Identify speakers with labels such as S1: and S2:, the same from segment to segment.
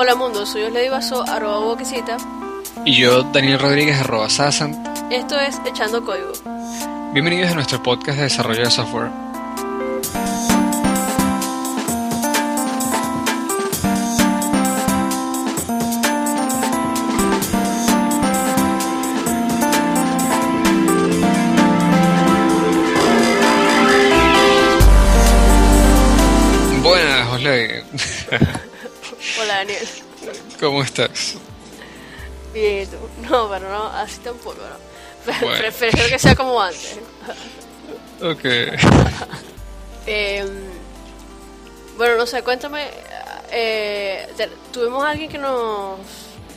S1: Hola mundo, soy Osle Vaso, arroba boquecita.
S2: Y yo, Daniel Rodríguez, arroba Sasan.
S1: Esto es Echando Código.
S2: Bienvenidos a nuestro podcast de desarrollo de software.
S1: Daniel.
S2: ¿Cómo estás?
S1: Bien, ¿y tú? No, pero no, así tampoco, ¿no?
S2: Bueno.
S1: Prefiero que sea como antes.
S2: Ok.
S1: Eh, bueno, no sé, cuéntame. eh, tuvimos a alguien que nos,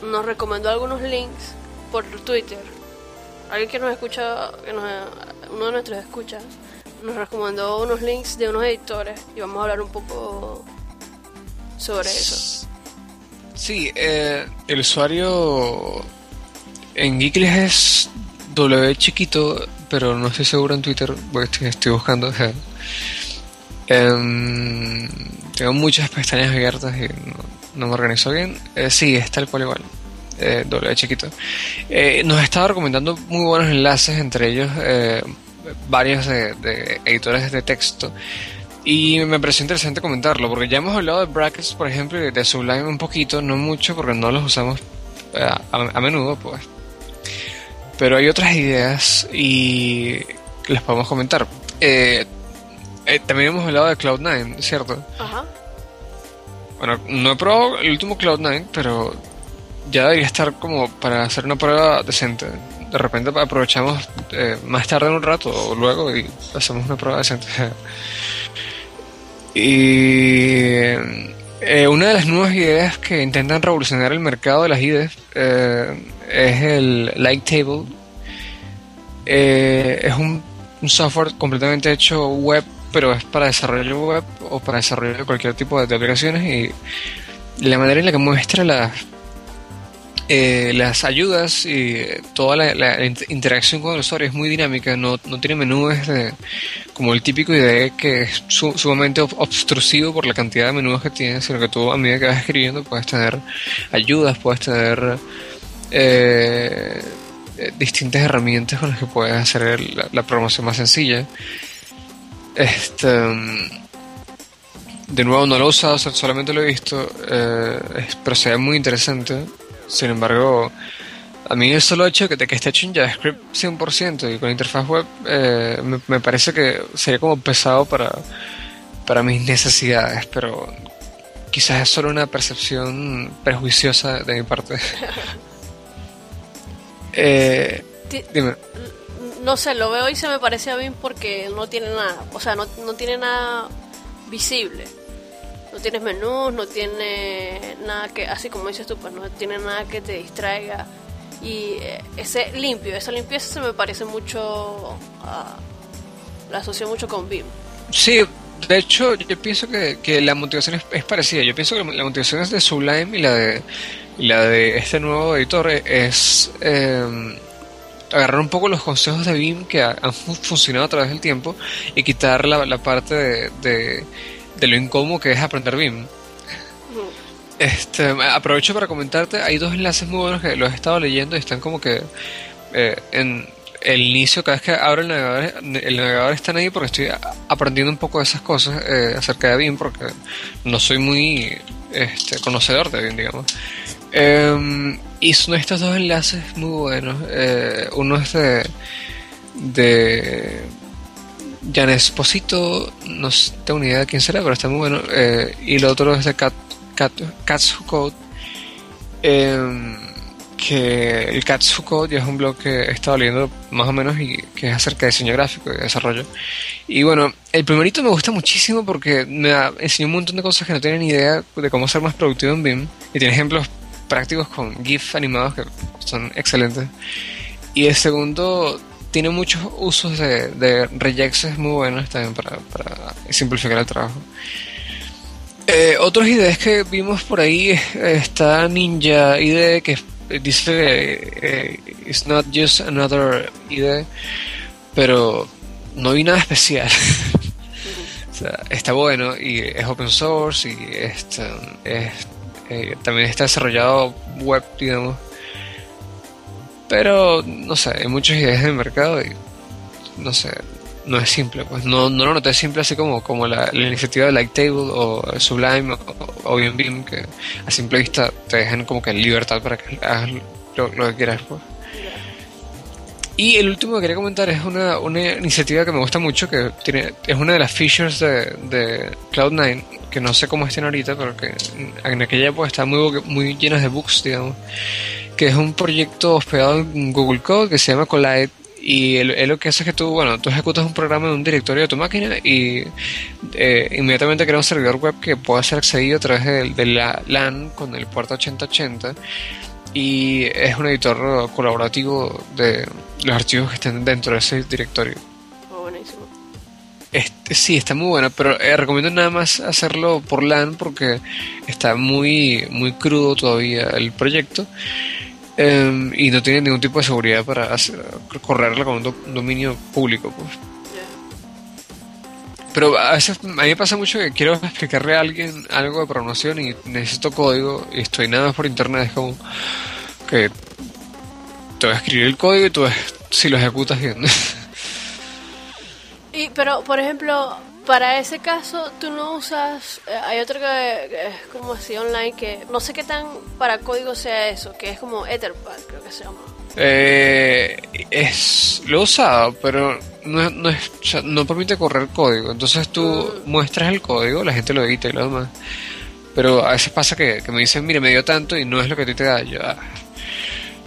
S1: nos recomendó algunos links por Twitter. Alguien que nos escucha, que nos, uno de nuestros escuchas, nos recomendó unos links de unos editores y vamos a hablar un poco sobre eso.
S2: Sí, eh, el usuario en Geekly es W chiquito, pero no estoy seguro en Twitter, porque estoy, buscando. em, tengo muchas pestañas abiertas y no, me organizo bien. Eh, sí, es tal cual igual. eh, W chiquito. Eh, nos estaba recomendando muy buenos enlaces, entre ellos eh, varios de editores de texto. Y me pareció interesante comentarlo, porque ya hemos hablado de brackets, por ejemplo, y de Sublime un poquito, no mucho, porque no los usamos eh, a, a menudo, pues. Pero hay otras ideas y las podemos comentar. Eh, eh, también hemos hablado de Cloud9, ¿cierto?
S1: Ajá.
S2: Bueno, no he probado el último Cloud9, pero ya debería estar como para hacer una prueba decente. De repente aprovechamos eh, más tarde en un rato o luego y hacemos una prueba decente. y eh, una de las nuevas ideas que intentan revolucionar el mercado de las IDEs eh, es el Lighttable. Eh, es un, software completamente hecho web, pero es para desarrollo web o para desarrollo de cualquier tipo de aplicaciones y la manera en la que muestra las eh, las ayudas y eh, toda la, la int- interacción con el usuario es muy dinámica, no, no tiene menús de, como el típico IDE que es su- sumamente ob- obstrusivo por la cantidad de menús que tiene, sino que tú a medida que vas escribiendo puedes tener ayudas, puedes tener eh, distintas herramientas con las que puedes hacer la, programación más sencilla. Este, mm, de nuevo no lo he usado, sol- solamente lo he visto, eh, pero se ve muy interesante. Sin embargo, a mí el solo hecho de que, que esté hecho en JavaScript 100% y con interfaz web eh, me, me parece que sería como pesado para, para mis necesidades, pero quizás es solo una percepción prejuiciosa de mi parte. eh, dime.
S1: No sé, lo veo y se me parece a bien porque no tiene nada, o sea, no, no tiene nada visible. No tienes menús, no tiene nada que, así como dices tú, pues no tiene nada que te distraiga. Y eh, ese limpio, esa limpieza se me parece mucho, la asocio mucho con BIM.
S2: Sí, de hecho, yo pienso que, que la motivación es, es parecida. Yo pienso que la motivación es de Sublime y la de, y la de este nuevo editor es eh, agarrar un poco los consejos de BIM que ha- han fu- funcionado a través del tiempo y quitar la, la parte de, de, de lo incómodo que es aprender BIM. Este, aprovecho para comentarte, hay dos enlaces muy buenos que los he estado leyendo y están como que eh, en el inicio, cada vez que abro el navegador, el navegador están ahí porque estoy aprendiendo un poco de esas cosas eh, acerca de BIM porque no soy muy este, conocedor de BIM, digamos. Eh, y son estos dos enlaces muy buenos. Eh, uno es de, de Jan Esposito, no tengo ni idea de quién será, pero está muy bueno. Eh, y el otro es de Cat, Cat, Cats Who Code. em, que el Cats Who Code ya es un blog que he estado leyendo más o menos y que es acerca de diseño gráfico y de desarrollo. Y bueno, el primerito me gusta muchísimo porque me enseñó un montón de cosas que no tenía ni idea de cómo ser más productivo en BIM. Y tiene ejemplos prácticos con GIF animados que son excelentes. Y el segundo tiene muchos usos de, de muy buenos también para, para simplificar el trabajo. Eh, otras ideas que vimos por ahí está Ninja IDE que dice eh, it's not just another IDE, pero no vi nada especial. o sea, está bueno y es open source y este, es, Eh, también está desarrollado web, digamos. Pero, no sé, hay muchas ideas de mercado y, no sé, no es simple. Pues no, no lo noté simple así como, como la, iniciativa de Lighttable o Sublime o, bien Beam, que a simple vista te dejan como que libertad para que hagas lo, que quieras. Pues. Y el último que quería comentar es una, una iniciativa que me gusta mucho, que tiene es una de las features de, de Cloud9, que no sé cómo estén ahorita, pero que en aquella época está muy, muy llenas de bugs, digamos, que es un proyecto hospedado en Google Code que se llama Collide y él, lo que hace es que tú, bueno, tú ejecutas un programa en un directorio de tu máquina y eh, inmediatamente crea un servidor web que pueda ser accedido a través de, de la LAN con el puerto 8080 y es un editor colaborativo de los archivos que estén dentro de ese directorio.
S1: Oh, buenísimo.
S2: Este, sí, está muy bueno, pero eh, recomiendo nada más hacerlo por LAN porque está muy, muy crudo todavía el proyecto em, y no tiene ningún tipo de seguridad para hacer, correrlo con un, dominio público. Pues. Pero a veces a mí me pasa mucho que quiero explicarle a alguien algo de programación y necesito código y estoy nada más por internet. Es como que te voy a escribir el código y tú ves si lo ejecutas bien.
S1: y, pero, por ejemplo, para ese caso, tú no usas. Eh, hay otro que, es como así online que no sé qué tan para código sea eso, que es como Etherpad, creo que se llama.
S2: Eh, es, lo he usado, pero no, no, es, no permite correr código. Entonces tú muestras el código, la gente lo edita y lo demás. Pero a veces pasa que, me dicen, mire, me dio tanto y no es lo que a ti te da. Yo, ah,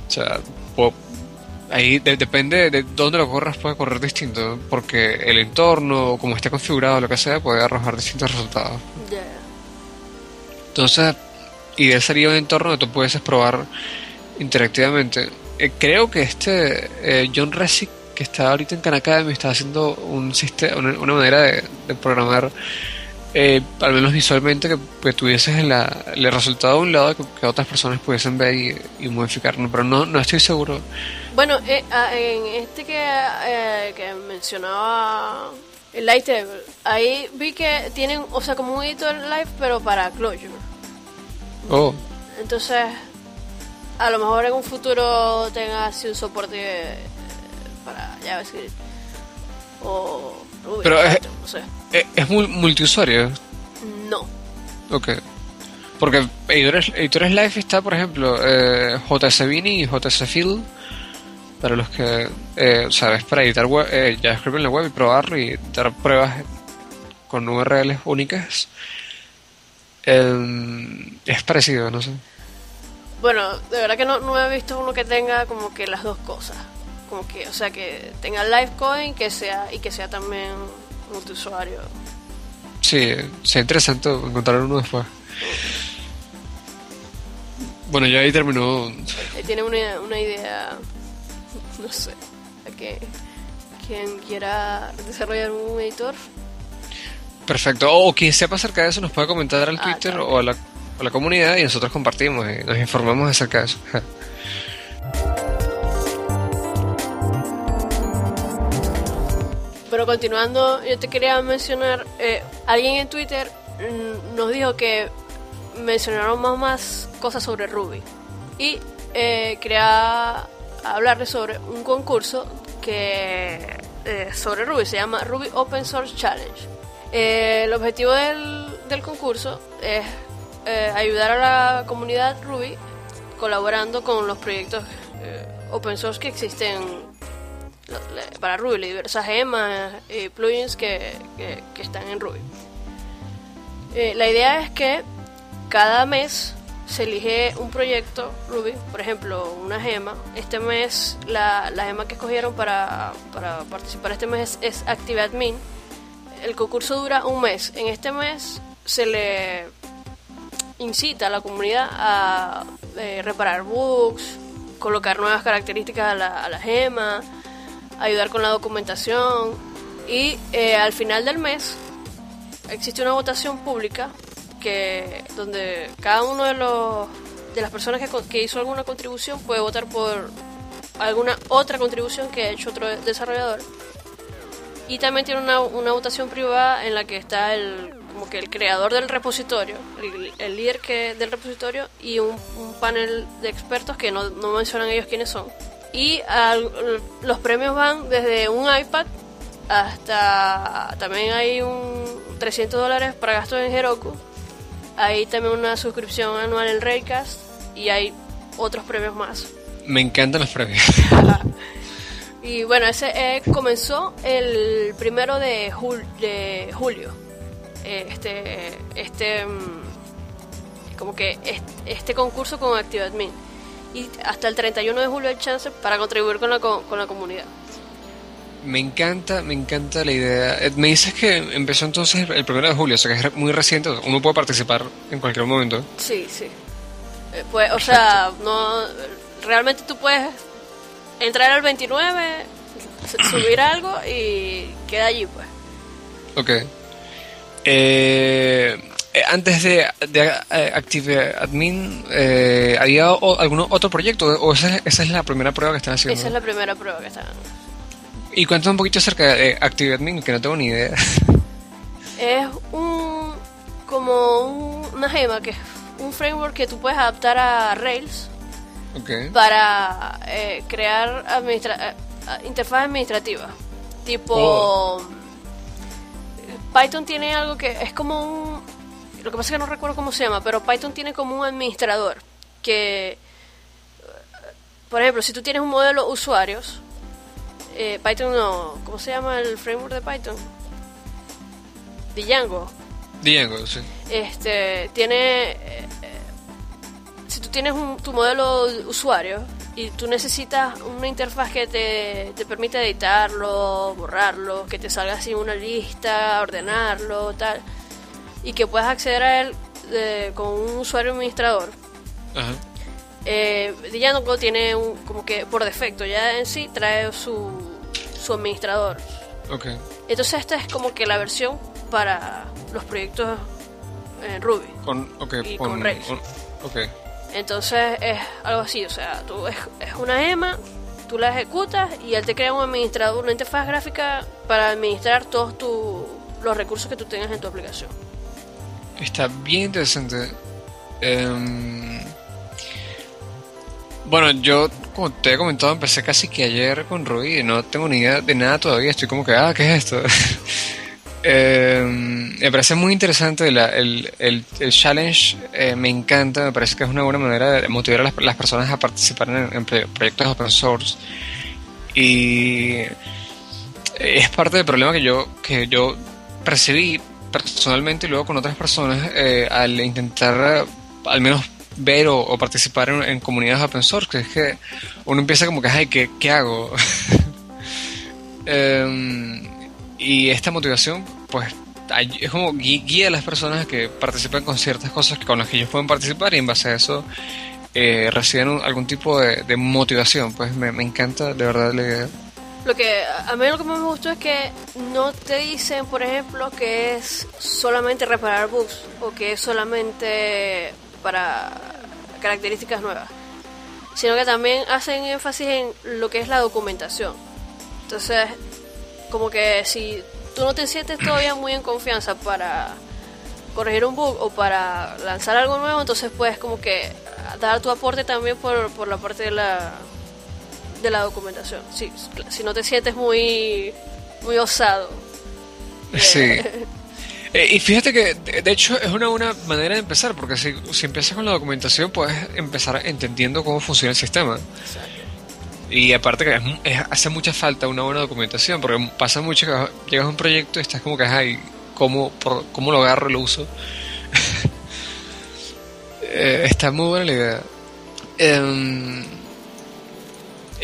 S2: o sea, ahí depende de dónde lo corras, puede correr distinto. Porque el entorno, como esté configurado, lo que sea, puede arrojar distintos resultados. Entonces, ideal sería un entorno donde tú puedes probar interactivamente eh, creo que este eh, John Resick, que está ahorita en Khan Academy, está haciendo un sistema, una, manera de, programar, eh, al menos visualmente, que, tuvieses el resultado de un lado que, otras personas pudiesen ver y, modificarlo, pero no, no estoy seguro.
S1: Bueno, ah, en este que, que mencionaba el Lighttable, ahí vi que tienen, o sea, como un editor live, pero para Clojure.
S2: Oh.
S1: Entonces, a lo mejor en un futuro tenga así un soporte eh, para JavaScript o
S2: Pero es, no sé. ¿Es, multiusuario?
S1: No.
S2: Ok. Porque editores, editores live está, por ejemplo, eh, JS Bini y JS Field. Para los que, eh, sabes, para editar web, eh, JavaScript en la web y probarlo y dar pruebas con URLs únicas. Em, es parecido, no sé.
S1: Bueno, de verdad que no, no he visto uno que tenga como que las dos cosas. Como que, o sea, que tenga live coding que sea, y que sea también multiusuario.
S2: Sí, sería interesante encontrar uno después. Bueno, ya ahí terminó.
S1: tiene una, una idea, no sé, que quien quiera desarrollar un editor.
S2: Perfecto. O quien sepa acerca de eso nos puede comentar al ah, Twitter o a la a la comunidad y nosotros compartimos y nos informamos acerca de eso.
S1: Pero continuando, yo te quería mencionar, eh, alguien en Twitter mm, nos dijo que mencionaron más, más cosas sobre Ruby. Y eh, quería hablarles sobre un concurso que eh, sobre Ruby, se llama Ruby Open Source Challenge. el objetivo del, del concurso es eh, ayudar a la comunidad Ruby colaborando con los proyectos eh, open source que existen para Ruby, diversas gemas y plugins que, que, están en Ruby. Eh, la idea es que cada mes se elige un proyecto Ruby, por ejemplo, una gema. Este mes, la, la gema que escogieron para, para participar este mes es, es ActiveAdmin. El concurso dura un mes. En este mes se le incita a la comunidad a eh, reparar bugs, colocar nuevas características a la, a la gema, ayudar con la documentación y eh, al final del mes existe una votación pública que donde cada uno de los de las personas que, hizo alguna contribución puede votar por alguna otra contribución que ha hecho otro desarrollador Y también tiene una, una votación privada en la que está el como que el creador del repositorio, el, el líder que, del repositorio y un, un panel de expertos que no, no mencionan ellos quiénes son. Y los premios van desde un iPad hasta también hay un 300 dólares para gastos en Heroku. Hay también una suscripción anual en Raycast y hay otros premios más.
S2: Me encantan los premios.
S1: Y bueno, ese eh, comenzó el primero de, jul- de julio. Eh, este, este, mm, como que este, este concurso con ActiveAdmin. Y hasta el 31 de julio hay chance para contribuir con la, co- con la comunidad.
S2: Me encanta, me encanta la idea. Eh, Me dices que empezó entonces el primero de julio, o sea que es muy reciente. Uno puede participar en cualquier momento.
S1: Sí, sí. Eh, pues, o sea, no, realmente tú puedes entrar al 29, s- subir algo y queda allí, pues.
S2: Ok. Eh, antes de, de eh, Active Admin, eh, ¿había o- algún otro proyecto? ¿O esa, esa es la primera prueba que están haciendo?
S1: Esa es la primera prueba que están.
S2: Y cuéntame un poquito acerca de Active Admin, que no tengo ni idea.
S1: Es un como un- una gema que es un framework que tú puedes adaptar a Rails
S2: ok.
S1: para eh, crear administra eh, interfaz administrativa. Tipo
S2: Oh.
S1: Python tiene algo que es como un lo que pasa es que no recuerdo cómo se llama, pero Python tiene como un administrador que por ejemplo, si tú tienes un modelo usuarios eh, Python no, ¿cómo se llama el framework de Python? Django.
S2: Django, sí.
S1: Este tiene eh, eh, si tú tienes un- tu modelo de usuario y tú necesitas una interfaz que te, te permita editarlo, borrarlo, que te salga así una lista, ordenarlo, tal, y que puedas acceder a él eh, con un usuario administrador.
S2: Ajá.
S1: Eh, tiene un, como que por defecto ya en sí trae su, su administrador.
S2: Ok.
S1: Entonces esta es como que la versión para los proyectos en Ruby.
S2: Con, okay,
S1: Y con Rails. Entonces es algo así, o sea, tú es, es una gema, tú la ejecutas y él te crea un administrador, una interfaz gráfica para administrar todos tu- los recursos que tú tengas en tu aplicación.
S2: Está bien interesante. Em, bueno, yo, como te he comentado, empecé casi que ayer con Ruby y no tengo ni idea de nada todavía. Estoy como que, ah, ¿qué es esto? Em, me parece muy interesante el, el- el challenge, eh, me encanta, me parece que es una buena manera de motivar a las, las personas a participar en, proyectos open source. Y es parte del problema que yo, que yo percibí personalmente y luego con otras personas eh, al intentar eh, al menos ver o, participar en, comunidades open source, que es que uno empieza como que, ay, ¿qué, qué hago? Em, y esta motivación, pues, es como guía a las personas que participen con ciertas cosas con las que ellos pueden participar y en base a eso eh, reciben algún tipo de, motivación. Pues me, me encanta de verdad la idea.
S1: Lo que a mí lo que más me gustó es que no te dicen, por ejemplo, que es solamente reparar bugs o que es solamente para características nuevas, sino que también hacen énfasis en lo que es la documentación. Entonces, como que si tú no te sientes todavía muy en confianza para corregir un bug o para lanzar algo nuevo, entonces puedes como que dar tu aporte también por, por la parte de la de la documentación. Si, si no te sientes muy muy osado.
S2: Sí. Eh, y fíjate que, de hecho, es una buena manera de empezar, porque si, si empiezas con la documentación, puedes empezar entendiendo cómo funciona el sistema. Y aparte que es es- hace mucha falta una buena documentación, porque pasa mucho que llegas a un proyecto y estás como que, ay, ¿cómo, por- cómo lo agarro y lo uso? Eh, está muy buena la idea. Em,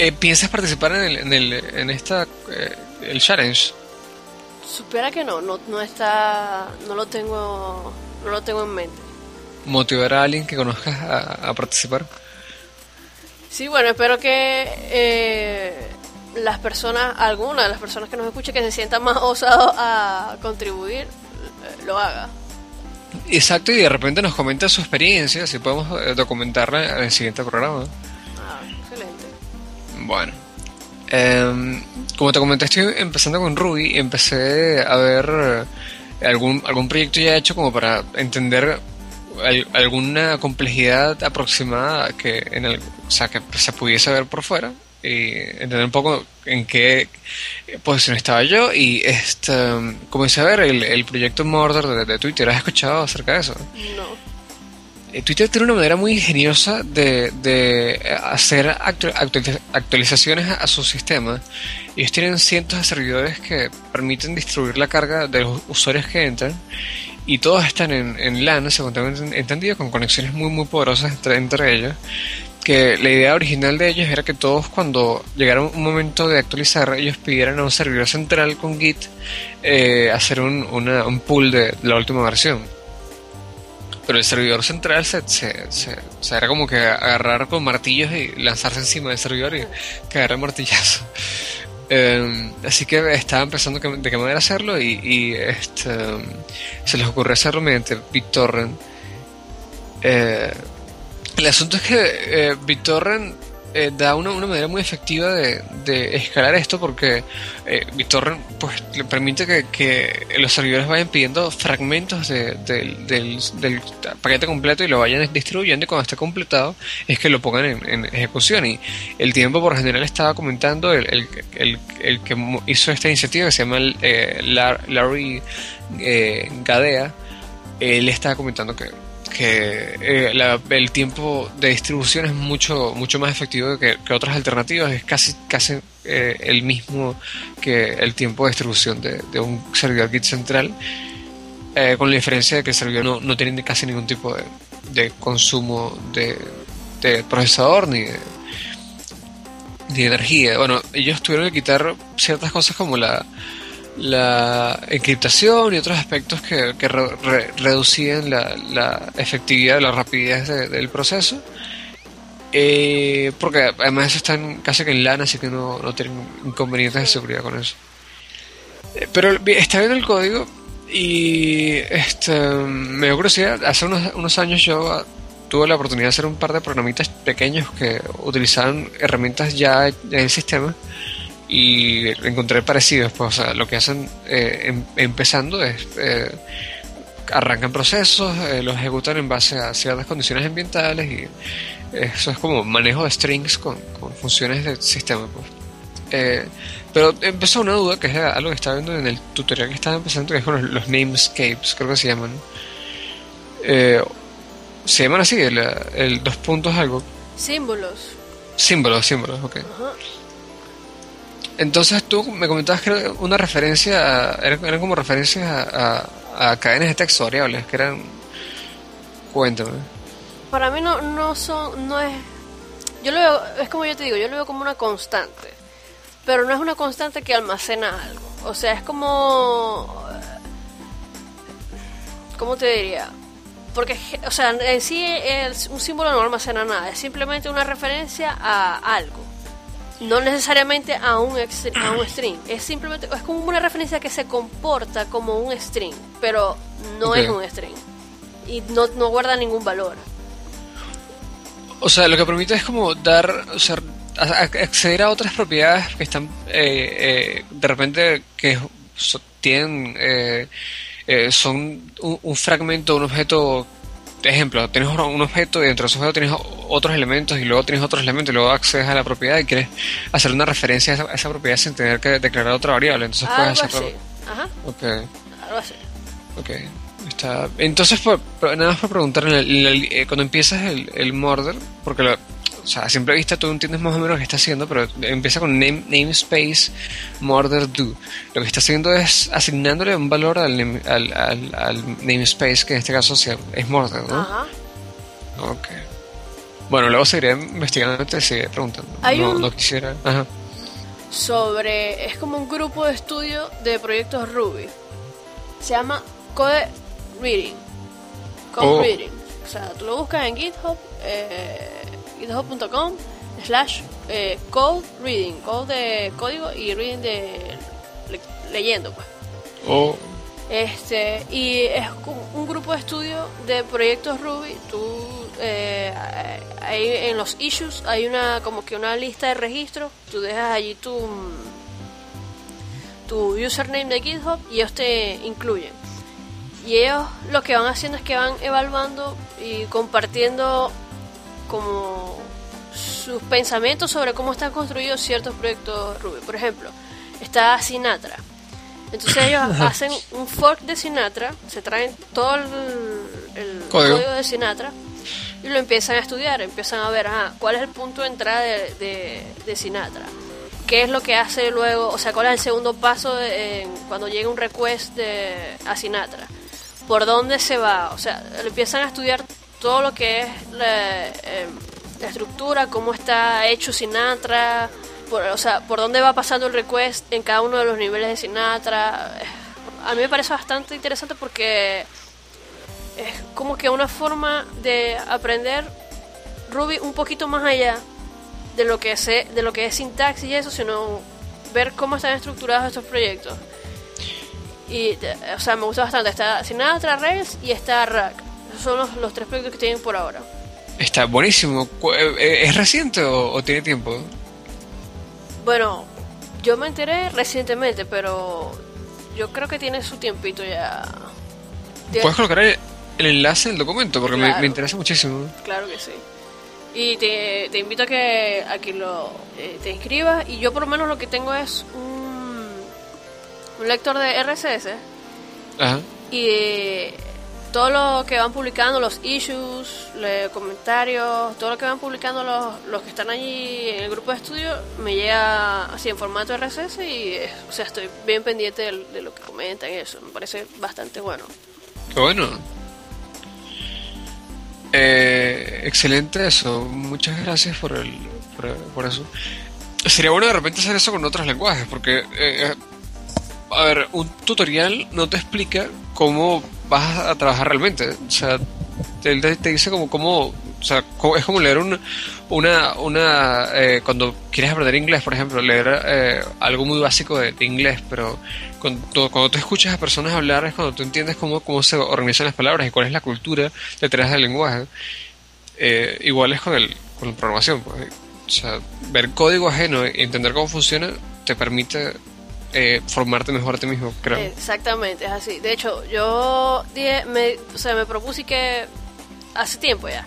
S2: eh, ¿Piensas participar en, el, en, el, en esta, eh, el challenge?
S1: Supiera que no, no, no está, no lo tengo, no lo tengo en mente.
S2: ¿Motivar a alguien que conozcas a, a participar?
S1: Sí, bueno, espero que eh, las personas, alguna de las personas que nos escuchen, que se sientan más osados a contribuir, eh, lo haga.
S2: Exacto, y de repente nos comenta su experiencia, si podemos documentarla en el siguiente programa. Bueno, Em, como te comenté, estoy empezando con Ruby y empecé a ver algún, algún proyecto ya hecho como para entender alguna complejidad aproximada que en el, o sea, que se pudiese ver por fuera y entender un poco en qué posición estaba yo y este comencé a ver el, el proyecto Murder de, de, Twitter. ¿Has escuchado acerca de eso?
S1: No.
S2: Eh, Twitter tiene una manera muy ingeniosa de, de hacer actualizaciones a, su sistema. Ellos tienen cientos de servidores que permiten distribuir la carga de los usuarios que entran y todos están en, en LAN, según tengo entendido, con conexiones muy muy poderosas entre, entre ellos que la idea original de ellos era que todos cuando llegara un momento de actualizar, ellos pidieran a un servidor central con Git eh, hacer un, un pull de la última versión. Pero el servidor central se, se, se, era como que agarrar con martillos y lanzarse encima del servidor y caer el martillazo. Em, así que estaban pensando de qué manera hacerlo y, y este, se les ocurrió hacerlo mediante BitTorrent. Eh, el asunto es que eh, BitTorrent eh, da una, una, manera muy efectiva de, de escalar esto porque eh, BitTorrent pues, le permite que, que, los servidores vayan pidiendo fragmentos de, del, paquete completo y lo vayan distribuyendo y cuando esté completado es que lo pongan en, ejecución. Y el tiempo por general estaba comentando el, el, el, el que hizo esta iniciativa que se llama eh, Larry eh, Gadea él estaba comentando que que eh, el tiempo de distribución es mucho mucho más efectivo que, otras alternativas. Es casi casi eh, el mismo que el tiempo de distribución de, un servidor Git central eh, con la diferencia de que el servidor no, no tiene casi ningún tipo de, de consumo de, de, procesador ni de, ni energía. Bueno ellos tuvieron que quitar ciertas cosas como la la encriptación y otros aspectos que, que reducían la, la, efectividad, la rapidez del proceso. Eh, porque además están casi que en LAN, así que no, no tienen inconvenientes de seguridad con eso. Eh, pero está viendo el código y este, me dio curiosidad. Hace unos, unos años yo tuve la oportunidad de hacer un par de programitas pequeños que utilizaban herramientas ya en el sistema y encontré parecidos. Pues, o sea, lo que hacen eh, em, empezando es eh, arrancan procesos, eh, los ejecutan en base a ciertas condiciones ambientales y eso es como manejo de strings con, funciones del sistema. Pues. pero empezó una duda que es algo que estaba viendo en el tutorial que estaba empezando, que es con los, namescapes, creo que se llaman. se llaman así, el, dos puntos algo.
S1: Símbolos.
S2: Símbolos, símbolos, ok. Entonces tú me comentabas que era una referencia, eran, como referencias a, a, cadenas de texto variables, que eran... Cuéntame.
S1: Para mí no, no son, no es... Yo lo veo, es como yo te digo, yo lo veo como una constante, pero no es una constante que almacena algo. O sea, es como... ¿Cómo te diría? Porque, o sea, en sí un símbolo no almacena nada, es simplemente una referencia a algo no necesariamente a un, a un string, es simplemente, es como una referencia que se comporta como un string, pero no es un string y no, no guarda ningún valor.
S2: O sea, lo que permite es como dar, o sea, acceder a otras propiedades que están eh, eh, de repente que tienen eh, son un, un, fragmento, un objeto ejemplo, tienes un objeto y dentro de ese objeto tienes otros elementos y luego tienes otros elementos y luego accedes a la propiedad y quieres hacer una referencia a esa, propiedad sin tener que declarar otra variable. Entonces puedes hacerlo.
S1: Ajá.
S2: Ok.
S1: Algo así.
S2: Ok. Está. Entonces, nada más para preguntar, eh, cuando empiezas el, el murder, porque lo, o sea, a simple vista tú entiendes más o menos lo que está haciendo, pero empieza con name, namespace murder do. Lo que está haciendo es asignándole un valor al, al, al, namespace, que en este caso es murder, ¿no? Ajá. Ok. Bueno, luego seguiré investigando y te seguiré preguntando. no, no quisiera. Ajá.
S1: Sobre. Es como un grupo de estudio de proyectos Ruby. Se llama Code Reading. Code oh. Reading. O sea, tú lo buscas en GitHub. Eh, github.com slash eh, code reading, code de código y reading de leyendo pues.
S2: Oh.
S1: Este, y es un grupo de estudio de proyectos Ruby. Tú eh, hay, en los issues hay una como que una lista de registro. Tú dejas allí tu tu username de GitHub y ellos te incluyen. Y ellos lo que van haciendo es que van evaluando y compartiendo como sus pensamientos sobre cómo están construidos ciertos proyectos Ruby. Por ejemplo, está Sinatra. Entonces ellos hacen un fork de Sinatra, se traen todo el, código. de Sinatra y lo empiezan a estudiar, empiezan a ver cuál es el punto de entrada de, de, Sinatra, qué es lo que hace luego, o sea, cuál es el segundo paso cuando llega un request de, a Sinatra, por dónde se va, o sea, empiezan a estudiar todo lo que es la, em, la estructura, cómo está hecho Sinatra, por, o sea, por dónde va pasando el request en cada uno de los niveles de Sinatra. A mí me parece bastante interesante porque es como que una forma de aprender Ruby un poquito más allá de lo que sé, de lo que es sintaxis y eso, sino ver cómo están estructurados estos proyectos. Y, o sea, me gusta bastante. Está Sinatra, Rails y está Rack. Esos son los, los tres proyectos que tienen por ahora.
S2: Está buenísimo. Eh, eh, ¿Es reciente o, tiene tiempo?
S1: Bueno, yo me enteré recientemente, pero yo creo que tiene su tiempito ya.
S2: ¿Puedes colocar el, enlace del documento? Porque me, interesa muchísimo.
S1: Claro que sí. Y te, te invito a que, a que lo, eh, te inscribas. Y yo por lo menos lo que tengo es un, un lector de RSS. Ajá. Y todo lo que van publicando, los issues, los comentarios, todo lo que van publicando los, los que están allí en el grupo de estudio, me llega así en formato RSS y, o sea, estoy bien pendiente de, lo que comentan y eso, me parece bastante bueno.
S2: Bueno. Eh, excelente eso, muchas gracias por, el, por, eso. Sería bueno de repente hacer eso con otros lenguajes, porque, eh, eh, a ver, un tutorial no te explica cómo vas a trabajar realmente. O sea, él te, dice como, como, o sea, es como leer una, una, una eh, cuando quieres aprender inglés, por ejemplo, leer eh, algo muy básico de, inglés, pero cuando, cuando tú escuchas a personas hablar es cuando tú entiendes cómo, cómo se organizan las palabras y cuál es la cultura detrás del lenguaje. Eh, igual es con, el, con la programación. Pues. O sea, ver código ajeno y entender cómo funciona te permite eh, formarte mejor a ti mismo, creo.
S1: Exactamente, es así. De hecho, yo dije, me, o sea, me propuse que hace tiempo ya.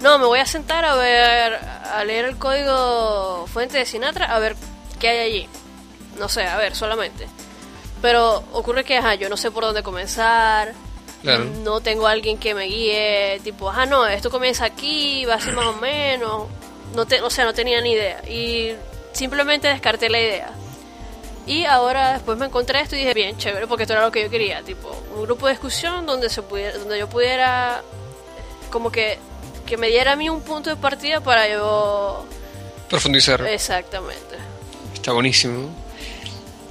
S1: No, me voy a sentar a ver, a leer el código fuente de Sinatra, a ver qué hay allí. No sé, a ver, solamente. Pero ocurre que, ajá, yo no sé por dónde comenzar. No tengo alguien que me guíe, tipo, ajá, no, esto comienza aquí, va así más o menos. No te, o sea, no tenía ni idea. Y simplemente descarté la idea. Y ahora después me encontré esto y dije, bien, chévere, porque esto era lo que yo quería, tipo, un grupo de discusión donde se pudiera, donde yo pudiera como que que me diera a mí un punto de partida para yo
S2: profundizar.
S1: Exactamente.
S2: Está buenísimo.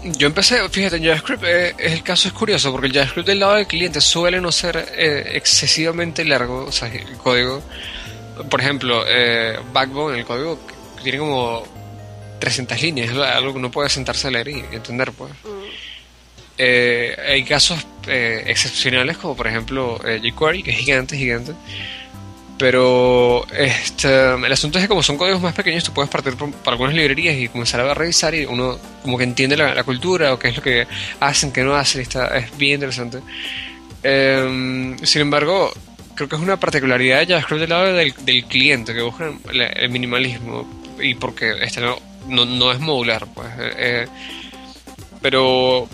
S2: Yo empecé, fíjate, en JavaScript eh, el caso es curioso porque el JavaScript del lado del cliente suele no ser eh, excesivamente largo, o sea, el código. Por ejemplo, eh, Backbone, el código, tiene como 300 líneas, algo que uno puede sentarse a leer y entender, pues. Mm. Eh, hay casos eh, excepcionales como por ejemplo eh, jQuery, que es gigante, gigante. Pero este, el asunto es que como son códigos más pequeños, tú puedes partir por, algunas librerías y comenzar a revisar y uno como que entiende la, cultura o qué es lo que hacen, qué no hacen. Está, es bien interesante. Em, sin embargo, creo que es una particularidad de JavaScript del lado del, del cliente, que busca el minimalismo y porque este no, no, no es modular, pues. Eh, eh, pero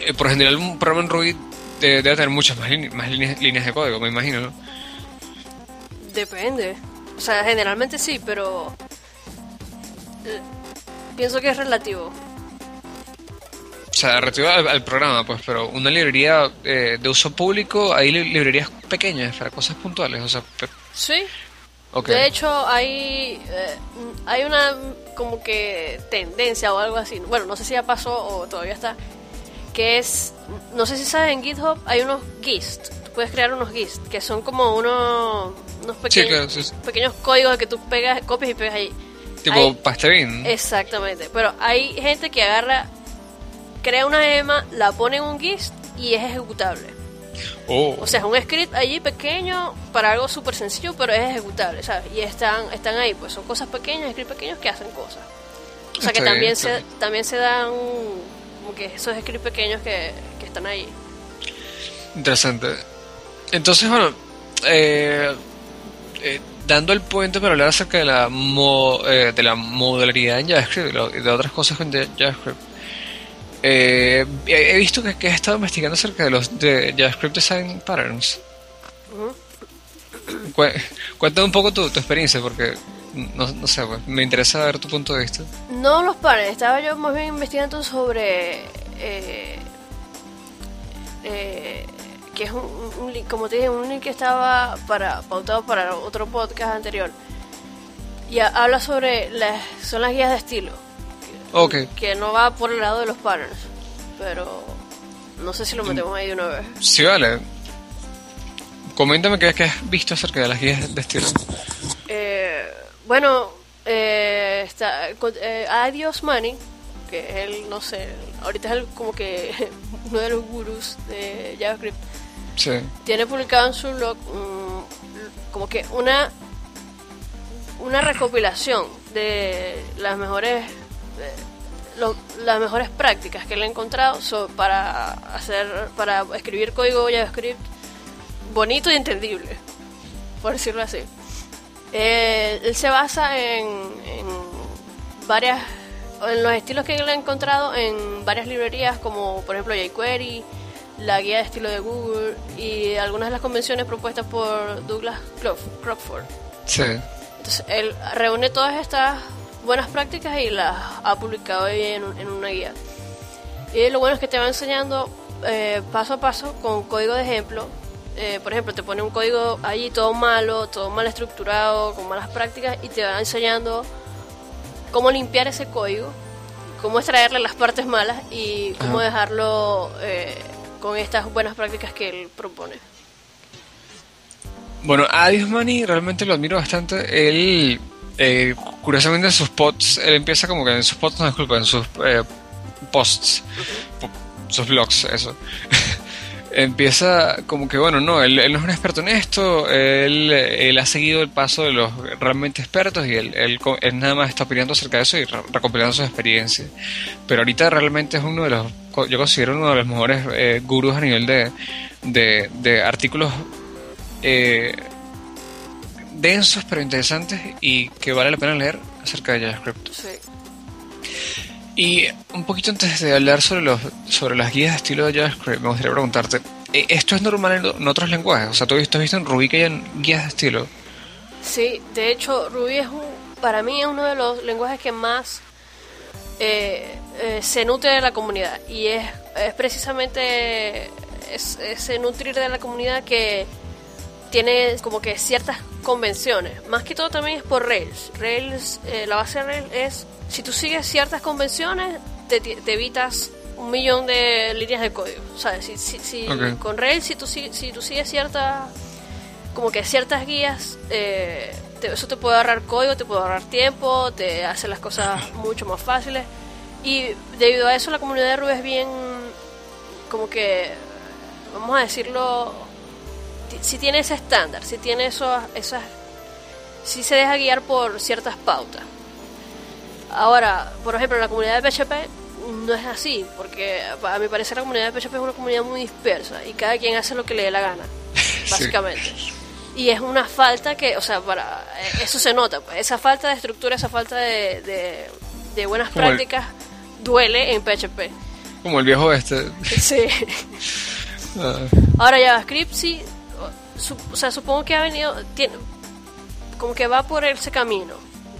S2: eh, por general un programa en Ruby debe, tener muchas más, más líneas, líneas, de código, me imagino, ¿no?
S1: Depende. O sea, generalmente sí, pero pienso que es relativo.
S2: O sea, relativo al, programa, pues, pero una librería de uso público, hay librerías pequeñas para cosas puntuales, o sea...
S1: Sí, de hecho, hay, eh, hay una como que tendencia o algo así. Bueno, no sé si ya pasó o todavía está. Que es, no sé si sabes, en GitHub hay unos GIST. Tú puedes crear unos GIST, que son como unos, unos pequeños, pequeños códigos que tú pegas, copias y pegas ahí.
S2: Tipo pastelín.
S1: Exactamente. Pero hay gente que agarra, crea una gema, la pone en un GIST y es ejecutable.
S2: Oh.
S1: O sea, es un script allí pequeño para algo súper sencillo, pero es ejecutable, ¿sabes? Y están, están ahí, pues son cosas pequeñas, scripts pequeños que hacen cosas. O sea,
S2: Está
S1: que
S2: bien,
S1: también, se,
S2: bien.
S1: también se dan como que esos scripts pequeños que, que están ahí.
S2: Interesante. Entonces, bueno, eh, eh, dando el puente para hablar acerca de la, mo- eh, de la modularidad en JavaScript y de otras cosas con Ja- JavaScript. Eh, he visto que, que has estado investigando acerca de los de JavaScript Design Patterns. Cué- Cuéntame un poco tu, tu experiencia, porque no, no sé, pues, me interesa ver tu punto de vista.
S1: No los pares, estaba yo más bien investigando sobre. eh, eh, que es un, link, como te dije, un link que estaba para, pautado para otro podcast anterior. Y ha- habla sobre las. Son las guías de estilo.
S2: Ok,
S1: Que no va por el lado de los patterns. Pero. No sé si lo metemos ahí de una vez.
S2: sí, vale. Coméntame qué, qué has visto acerca de las guías de estilo.
S1: Eh, bueno, eh, está eh, Adios Money, que es el, no sé, ahorita es el, como que uno de los gurús de JavaScript,
S2: Sí.
S1: tiene publicado en su blog mm, como que una una recopilación de las mejores lo- las mejores prácticas que él ha encontrado so- para hacer para escribir código JavaScript bonito y entendible por decirlo así Eh, él se basa en, en varias en los estilos que él ha encontrado en varias librerías como por ejemplo jQuery la guía de estilo de Google y algunas de las convenciones propuestas por Douglas Crockford.
S2: Sí.
S1: Entonces, él reúne todas estas buenas prácticas y las ha publicado en, en una guía. Y lo bueno es que te va enseñando eh, paso a paso con código de ejemplo. Eh, por ejemplo, te pone un código allí todo malo, todo mal estructurado, con malas prácticas, y te va enseñando cómo limpiar ese código, cómo extraerle las partes malas y cómo dejarlo eh, con estas buenas prácticas que él propone.
S2: Bueno, Adios Money realmente lo admiro bastante. Él, eh, curiosamente en sus posts, él empieza como que en sus posts, no disculpa, en sus eh, posts, po- sus blogs, eso. empieza como que, bueno, no, él, no es un experto en esto, él, él ha seguido el paso de los realmente expertos y él, él, él nada más está opinando acerca de eso y re- recopilando sus experiencias. Pero ahorita realmente es uno de los, yo considero uno de los mejores eh, gurús a nivel de, de, de artículos eh, densos pero interesantes y que vale la pena leer acerca de JavaScript.
S1: Sí.
S2: Y un poquito antes de hablar sobre los sobre las guías de estilo de JavaScript, me gustaría preguntarte, ¿eh, ¿esto es normal en, otros lenguajes? O sea, ¿tú has visto, en Ruby que hayan guías de estilo?
S1: Sí, de hecho, Ruby es un, para mí es uno de los lenguajes que más eh, eh, se nutre de la comunidad y es, es precisamente es- ese nutrir de la comunidad que tiene como que ciertas convenciones. Más que todo también es por Rails. Rails, eh, la base de Rails es, si tú sigues ciertas convenciones, te, evitas un millón de líneas de código. ¿Sabes? Si, si, si
S2: Ok.
S1: Con Rails, si tú, si, si tú sigues ciertas como que ciertas guías, eh, te- eso te puede ahorrar código, te puede ahorrar tiempo, te hace las cosas mucho más fáciles. Y debido a eso la comunidad de Ruby es bien, como que, vamos a decirlo, si tiene ese estándar, si tiene esos, esas, si se deja guiar por ciertas pautas. Ahora, por ejemplo, en la comunidad de PHP no es así, porque a mi parecer la comunidad de PHP es una comunidad muy dispersa y cada quien hace lo que le dé la gana, básicamente. Y es una falta que, o sea, para eh, eso se nota, pues, esa falta de estructura, esa falta de, de, de buenas
S2: Como el-
S1: prácticas duele en PHP.
S2: Como el viejo este.
S1: Sí.
S2: Ah,
S1: Ahora JavaScript sí, su- o sea, supongo que ha venido, tiene, como que va por ese camino.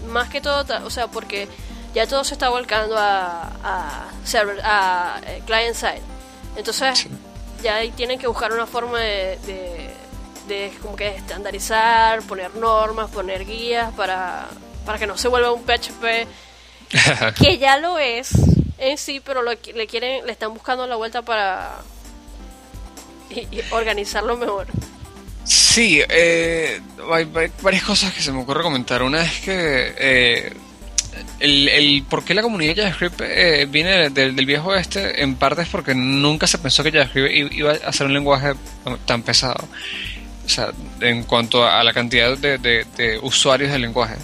S1: Más que todo, o sea, porque ya todo se está volcando a, a server, a eh, client side. Entonces,
S2: Sí.
S1: ya ahí tienen que buscar una forma de, de, de como que estandarizar, poner normas, poner guías para, para que no se vuelva un PHP que ya lo es en sí, pero lo, le quieren, le están buscando la vuelta para y- y organizarlo mejor.
S2: Sí, eh, hay, varias cosas que se me ocurre comentar. Una es que eh, el, por qué la comunidad de JavaScript eh, viene del, viejo oeste, en parte es porque nunca se pensó que JavaScript iba a ser un lenguaje tan pesado. O sea, en cuanto a la cantidad de, de, usuarios del lenguaje.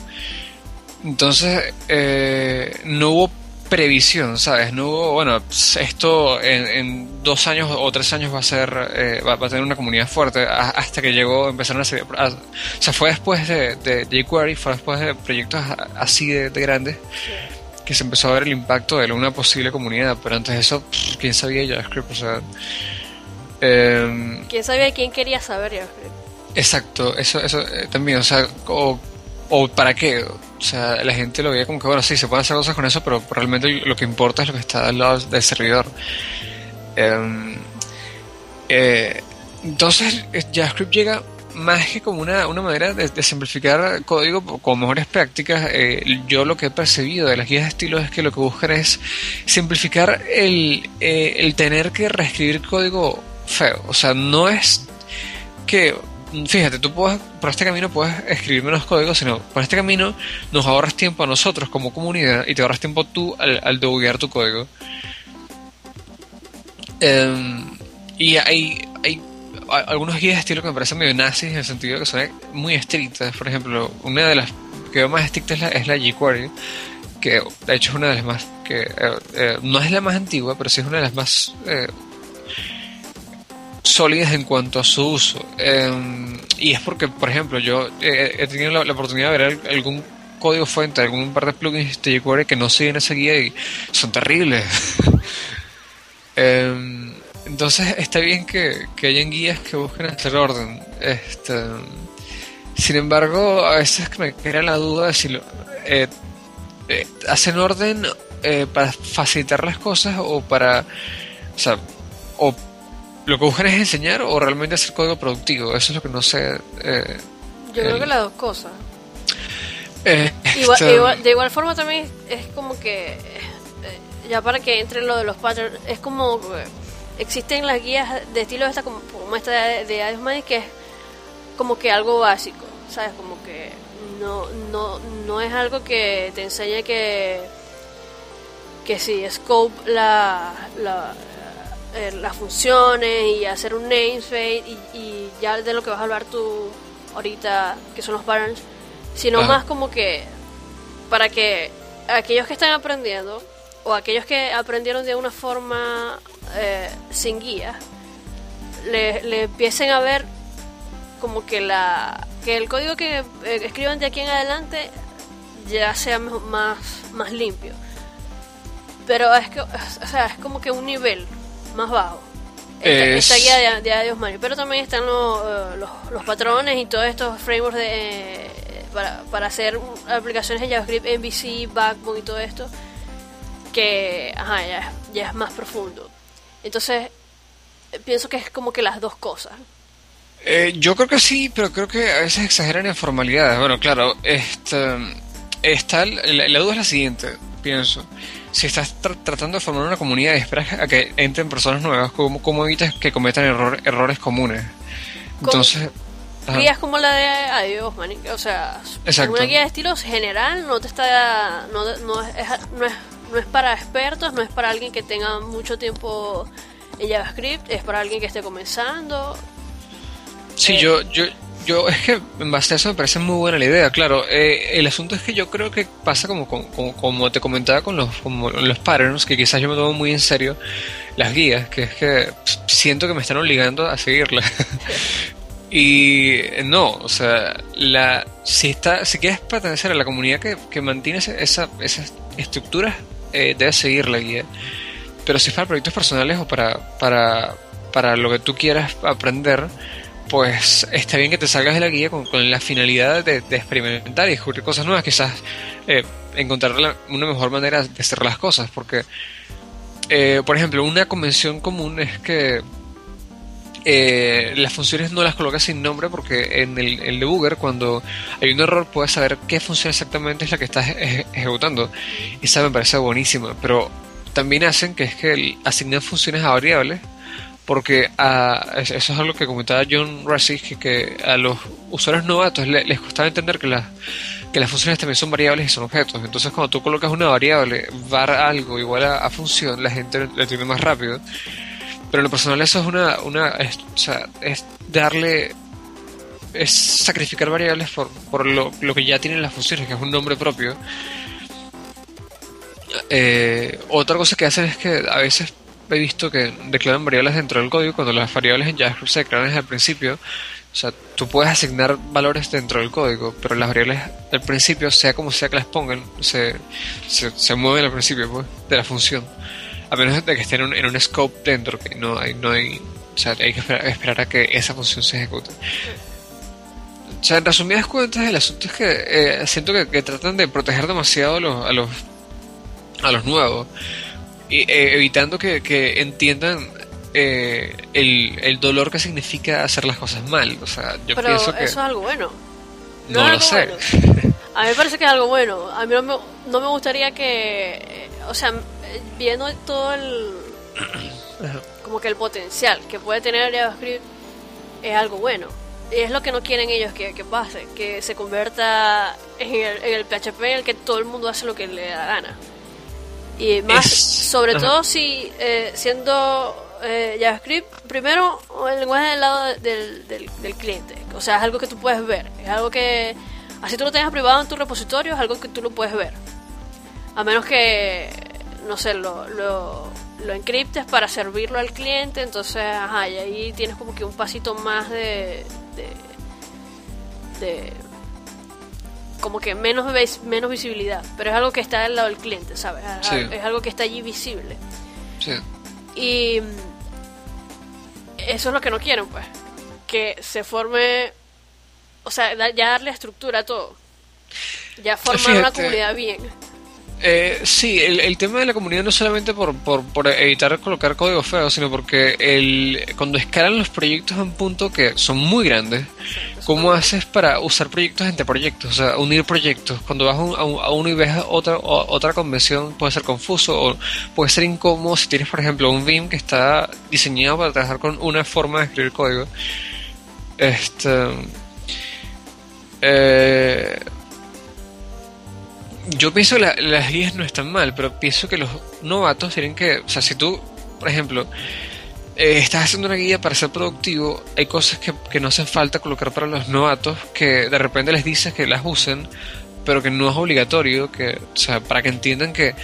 S2: Entonces, eh, no hubo previsión, ¿sabes? No hubo, bueno, esto en, dos años o tres años va a ser, eh, va, a tener una comunidad fuerte, hasta que llegó, empezaron a ser, o sea, fue después de, de jQuery, fue después de proyectos así de, grandes, que se empezó a ver el impacto de una posible comunidad, pero antes de eso, ¿quién sabía JavaScript? O sea...
S1: Em, ¿Quién sabía quién quería saber JavaScript?
S2: Exacto, eso, eso eh, también, o sea, o, o para qué, o sea, la gente lo veía como que, bueno, sí, se pueden hacer cosas con eso, pero realmente lo que importa es lo que está al lado del servidor. Em, eh, entonces, JavaScript llega más que como una, una manera de, simplificar código con mejores prácticas. Eh, yo lo que he percibido de las guías de estilo es que lo que buscan es simplificar el, eh, el tener que reescribir código feo. O sea, no es que fíjate, tú puedes, por este camino puedes escribir menos código, sino por este camino nos ahorras tiempo a nosotros como comunidad y te ahorras tiempo tú al, al debuguear tu código. Em, y hay, hay algunos guías de estilo que me parecen medio nazis en el sentido de que son muy estrictas. Por ejemplo, una de las que veo más estrictas es la, jQuery, que de hecho es una de las más que eh, eh, no es la más antigua, pero sí es una de las más eh, sólidas en cuanto a su uso. Em, y es porque, por ejemplo, yo he tenido la, oportunidad de ver algún código fuente, algún par de plugins de jQuery que no siguen esa guía y son terribles. Em, entonces está bien que, que hayan guías que busquen hacer orden. Este, sin embargo, a veces me queda la duda de si lo, eh, eh, hacen orden eh, para facilitar las cosas o para... O sea, o lo que buscan es enseñar o realmente hacer código productivo. Eso es lo que no sé.
S1: Eh, Yo creo que las dos cosas. Eh, igual, de igual forma también es como que, eh, ya para que entre lo de los patterns, es como, existen las guías de estilo esta como, esta de, de que es como que algo básico, ¿sabes? Como que no, no, no es algo que te enseñe que, que si scope la, la eh, las funciones y hacer un namespace y, y, ya de lo que vas a hablar tú ahorita, que son los patterns, sino más como que para que aquellos que están aprendiendo o aquellos que aprendieron de una forma eh, sin guía, le, le, empiecen a ver como que la que el código que eh, escriban de aquí en adelante ya sea más, más limpio. Pero es que, o sea, es como que un nivel más bajo. Esta, guía de, Adiós Mario. Pero también están eh, los, los, patrones y todos estos frameworks de, eh, para, para, hacer aplicaciones de JavaScript, MVC, Backbone y todo esto, que ajá, ya, ya es más profundo. Entonces, pienso que es como que las dos cosas.
S2: Eh, yo creo que sí, pero creo que a veces exageran en formalidades. Bueno, claro, este, está, la duda es la siguiente, pienso si estás tratando de formar una comunidad y esperas a que entren personas nuevas, ¿cómo, cómo evitas que cometan errores comunes? Entonces...
S1: Guías como la de Adiós, o sea, una guía de estilos general no te está no, no, es, no, es, no es para expertos, no es para alguien que tenga mucho tiempo en JavaScript, es para alguien que esté comenzando.
S2: Sí, yo, yo, yo, es que en base a eso me parece muy buena la idea, claro. Eh, el asunto es que yo creo que pasa como, como, como te comentaba con los, como los patterns, que quizás yo me tomo muy en serio las guías, que es que siento que me están obligando a seguirlas. y no, o sea, la, si, está, si quieres pertenecer a la comunidad que, que mantiene esa, esas estructuras, eh, debes seguir la guía. Pero si es para proyectos personales o para, para, para lo que tú quieras aprender, pues está bien que te salgas de la guía con, la finalidad de, experimentar y descubrir cosas nuevas, quizás eh, encontrar una mejor manera de hacer las cosas, porque, eh, por ejemplo, una convención común es que eh, las funciones no las colocas sin nombre porque en el, debugger cuando hay un error puedes saber qué función exactamente es la que estás ejecutando. Y esa me parece buenísima pero también hacen que es que asignen funciones a variables porque a, eso es algo que comentaba John Russell, que, a los usuarios novatos les, costaba entender que las que las funciones también son variables y son objetos. Entonces, cuando tú colocas una variable var algo igual a, función, la gente lo entiende más rápido. Pero en lo personal eso es una, una es darle es sacrificar variables por, por lo, lo, que ya tienen las funciones, que es un nombre propio. Eh, otra cosa que hacen es que a veces visto que declaran variables dentro del código cuando las variables en JavaScript se declaran desde el principio. O sea, tú puedes asignar valores dentro del código, pero las variables del principio, sea como sea que las pongan, se, se, mueven al principio pues, de la función. A menos de que estén en un, scope dentro, que no hay, no hay, o sea, hay que esperar, a que esa función se ejecute. O sea, en resumidas cuentas, el asunto es que eh, siento que, tratan de proteger demasiado a los, a los, nuevos, eh, evitando que, que entiendan eh, el, el, dolor que significa hacer las cosas mal. O sea, yo
S1: Pero
S2: pienso que.
S1: Eso es algo bueno.
S2: No, lo sé.
S1: A mí me parece que es algo bueno. A mí no me, no me gustaría que. Eh, o sea, viendo todo el. como que el potencial que puede tener JavaScript es algo bueno. Y es lo que no quieren ellos que, que pase, que se convierta en el, en el PHP en el que todo el mundo hace lo que le da gana. Y más, sobre todo si eh, siendo eh, JavaScript, primero, el lenguaje del lado del, del, cliente. O sea, es algo que tú puedes ver. Es algo que, así tú lo tengas privado en tu repositorio, es algo que tú lo puedes ver. A menos que, no sé, lo, lo, lo encriptes para servirlo al cliente. Entonces, ajá, y ahí tienes como que un pasito más de. de, como que menos menos visibilidad, pero es algo que está del lado del cliente, ¿sabes? Es algo que está allí visible.
S2: Sí.
S1: Y eso es lo que no quieren, pues. Que se forme, o sea, ya darle estructura a todo. Ya formar una comunidad bien.
S2: Eh, sí, el, tema de la comunidad no solamente por, por, por, evitar colocar código feo, sino porque el, cuando escalan los proyectos a un punto que son muy grandes, ¿cómo haces para usar proyectos entre proyectos? O sea, unir proyectos. Cuando vas a, a, uno y ves otra, otra convención, puede ser confuso o puede ser incómodo si tienes, por ejemplo, un Vim que está diseñado para trabajar con una forma de escribir código. Este. Eh, yo pienso que las guías no están mal, pero pienso que los novatos tienen que, o sea, si tú, por ejemplo, eh, estás haciendo una guía para ser productivo, hay cosas que, que, no hacen falta colocar para los novatos, que de repente les dices que las usen, pero que no es obligatorio, que, o sea, para que entiendan que,